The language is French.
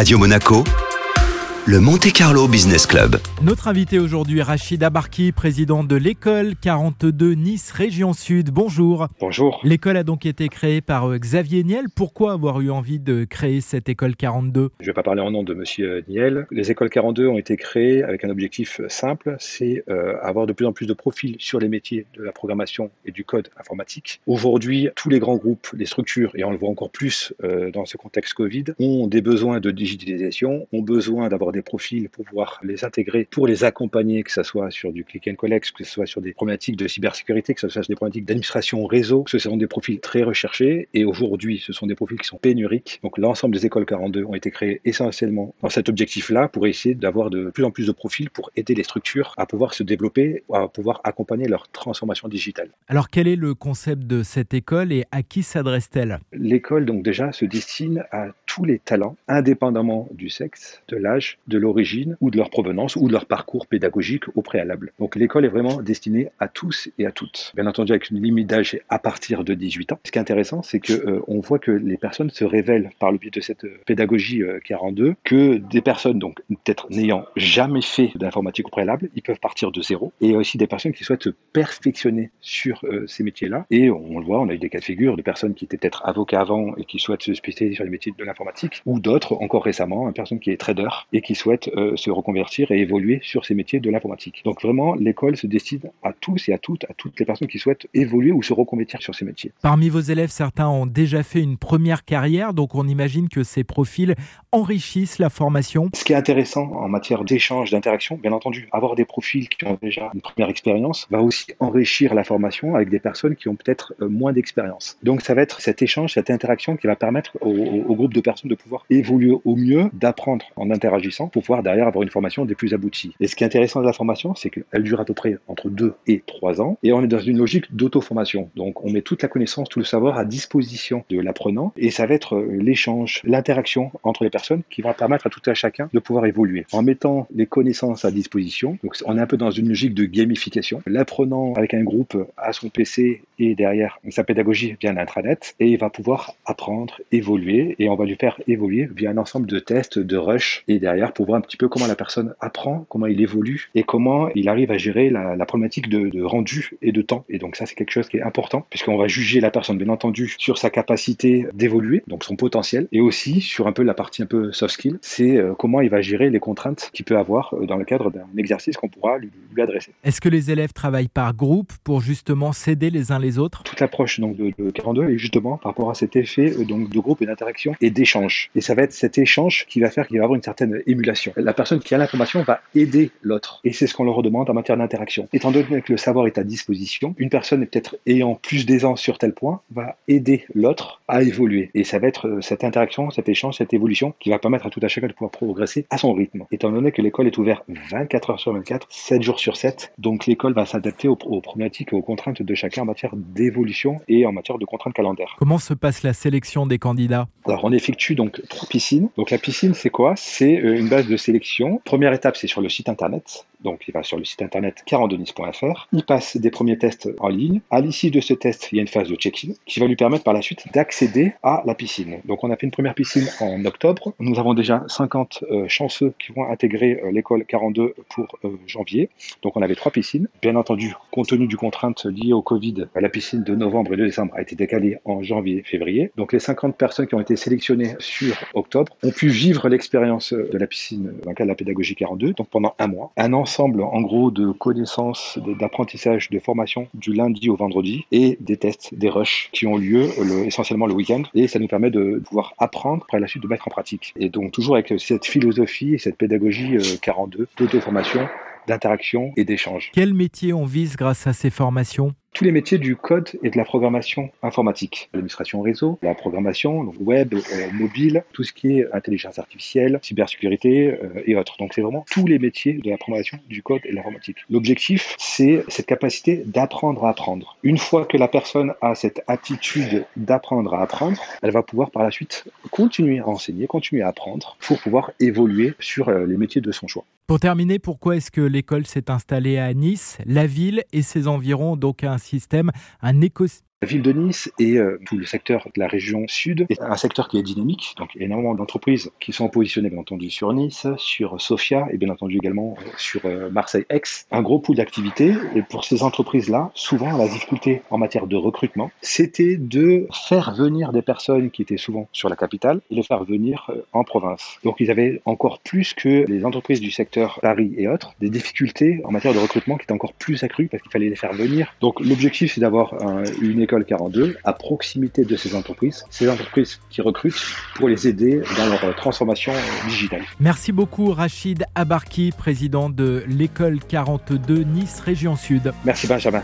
Radio Monaco le Monte Carlo Business Club. Notre invité aujourd'hui, Rachid Abarki, président de l'école 42 Nice Région Sud. Bonjour. Bonjour. L'école a donc été créée par euh, Xavier Niel. Pourquoi avoir eu envie de créer cette école 42 Je ne vais pas parler en nom de monsieur Niel. Les écoles 42 ont été créées avec un objectif simple, c'est euh, avoir de plus en plus de profils sur les métiers de la programmation et du code informatique. Aujourd'hui, tous les grands groupes, les structures, et on le voit encore plus euh, dans ce contexte Covid, ont des besoins de digitalisation, ont besoin d'avoir des profils pour pouvoir les intégrer, pour les accompagner, que ce soit sur du click and collect, que ce soit sur des problématiques de cybersécurité, que ce soit sur des problématiques d'administration réseau. Ce sont des profils très recherchés et aujourd'hui, ce sont des profils qui sont pénuriques. Donc l'ensemble des écoles 42 ont été créées essentiellement dans cet objectif-là pour essayer d'avoir de plus en plus de profils pour aider les structures à pouvoir se développer, à pouvoir accompagner leur transformation digitale. Alors quel est le concept de cette école et à qui s'adresse-t-elle? L'école donc déjà se destine à tous les talents, indépendamment du sexe, de l'âge, de l'origine ou de leur provenance ou de leur parcours pédagogique au préalable. Donc l'école est vraiment destinée à tous et à toutes. Bien entendu avec une limite d'âge à partir de 18 ans. Ce qui est intéressant, c'est que euh, on voit que les personnes se révèlent par le biais de cette pédagogie 42 euh, que des personnes donc peut-être n'ayant jamais fait d'informatique au préalable, ils peuvent partir de zéro et aussi des personnes qui souhaitent se perfectionner sur euh, ces métiers-là et on, le voit, on a eu des cas de figure de personnes qui étaient peut-être avocats avant et qui souhaitent se spécialiser sur les métiers de l'informatique ou d'autres encore récemment, une personne qui est trader et qui souhaite euh, se reconvertir et évoluer sur ces métiers de l'informatique. Donc vraiment, l'école se décide à tous et à toutes, à toutes les personnes qui souhaitent évoluer ou se reconvertir sur ces métiers. Parmi vos élèves, certains ont déjà fait une première carrière, donc on imagine que ces profils enrichissent la formation. Ce qui est intéressant en matière d'échange, d'interaction, bien entendu, avoir des profils qui ont déjà une première expérience va aussi enrichir la formation avec des personnes qui ont peut-être euh, moins d'expérience. Donc ça va être cet échange, cette interaction qui va permettre au, au groupe de personnes de pouvoir évoluer au mieux, d'apprendre en interagissant pouvoir derrière avoir une formation des plus abouties. Et ce qui est intéressant de la formation, c'est qu'elle dure à peu près entre 2 et 3 ans et on est dans une logique d'auto-formation. Donc on met toute la connaissance, tout le savoir à disposition de l'apprenant et ça va être euh, l'échange, l'interaction entre les personnes qui va permettre à tout à chacun de pouvoir évoluer. En mettant les connaissances à disposition, donc on est un peu dans une logique de gamification. L'apprenant avec un groupe à son PC et derrière sa pédagogie via l'intranet et il va pouvoir apprendre, évoluer et on va lui faire évoluer via un ensemble de tests, de rush et derrière pour voir un petit peu comment la personne apprend, comment il évolue et comment il arrive à gérer la, problématique de, rendu et de temps. Et donc ça, c'est quelque chose qui est important puisqu'on va juger la personne, bien entendu, sur sa capacité d'évoluer, donc son potentiel, et aussi sur un peu la partie un peu soft skill, c'est euh, comment il va gérer les contraintes qu'il peut avoir euh, dans le cadre d'un exercice qu'on pourra lui, adresser. Est-ce que les élèves travaillent par groupe pour justement s'aider les uns les autres Toute l'approche donc de, 42 est justement par rapport à cet effet euh, donc de groupe et d'interaction et d'échange. Et ça va être cet échange qui va faire qu'il va y avoir une certaine émulation. La personne qui a l'information va aider l'autre. Et c'est ce qu'on leur demande en matière d'interaction. Étant donné que le savoir est à disposition, une personne peut-être ayant plus d'aisance sur tel point va aider l'autre à évoluer. Et ça va être euh, cette interaction, cet échange, cette évolution qui va permettre à tout à chacun de pouvoir progresser à son rythme. Étant donné que l'école est ouverte 24 heures sur 24, 7 jours sur 7, donc l'école va s'adapter aux, aux problématiques et aux contraintes de chacun en matière d'évolution et en matière de contraintes calendaires. Comment se passe la sélection des candidats? Alors on effectue donc trois piscines. Donc la piscine c'est quoi? C'est euh, une base de sélection. Première étape c'est sur le site internet. Donc il va sur le site internet 42nice.fr. Il passe des premiers tests en ligne. À l'issue de ce test, il y a une phase de check-in qui va lui permettre par la suite d'accéder à la piscine. Donc on a fait une première piscine en octobre. Nous avons déjà 50 euh, chanceux qui vont intégrer euh, l'école 42 pour euh, janvier. Donc on avait trois piscines. Bien entendu, compte tenu du contrainte liée au Covid, la piscine de novembre et de décembre a été décalée en janvier-février. Donc les 50 personnes qui ont été sélectionnées sur octobre ont pu vivre l'expérience de la piscine dans le cadre de la pédagogie 42, donc pendant un mois. Un ensemble en gros de connaissances, d'apprentissage, de formation du lundi au vendredi et des tests, des rushs qui ont lieu essentiellement le week-end et ça nous permet de pouvoir apprendre après la suite de mettre en pratique. Et donc toujours avec cette philosophie et cette pédagogie 42 euh, d'auto-formation d'interaction et d'échange. Quel métier on vise grâce à ces formations? Tous les métiers du code et de la programmation informatique, l'administration réseau, la programmation web, euh, mobile, tout ce qui est intelligence artificielle, cybersécurité euh, et autres. Donc c'est vraiment tous les métiers de la programmation du code et de l'informatique. L'objectif, c'est cette capacité d'apprendre à apprendre. Une fois que la personne a cette attitude d'apprendre à apprendre, elle va pouvoir par la suite continuer à enseigner, continuer à apprendre pour pouvoir évoluer sur euh, les métiers de son choix. Pour terminer, pourquoi est-ce que l'école s'est installée à Nice La ville et ses environs? Ont donc un système, un écosystème La ville de Nice et euh, tout le secteur de la région sud est un secteur qui est dynamique. Donc, énormément d'entreprises qui sont positionnées, bien entendu, sur Nice, sur Sofia et bien entendu également euh, sur euh, Marseille-Aix. Un gros pool d'activités. Et pour ces entreprises-là, souvent, la difficulté en matière de recrutement, c'était de faire venir des personnes qui étaient souvent sur la capitale et les faire venir en province. Donc, ils avaient encore plus que les entreprises du secteur Paris et autres, des difficultés en matière de recrutement qui étaient encore plus accrues parce qu'il fallait les faire venir. Donc, l'objectif, c'est d'avoir une 42 à proximité de ces entreprises, ces entreprises qui recrutent pour les aider dans leur transformation digitale. Merci beaucoup Rachid Abarki, président de l'école 42 Nice Région Sud. Merci Benjamin.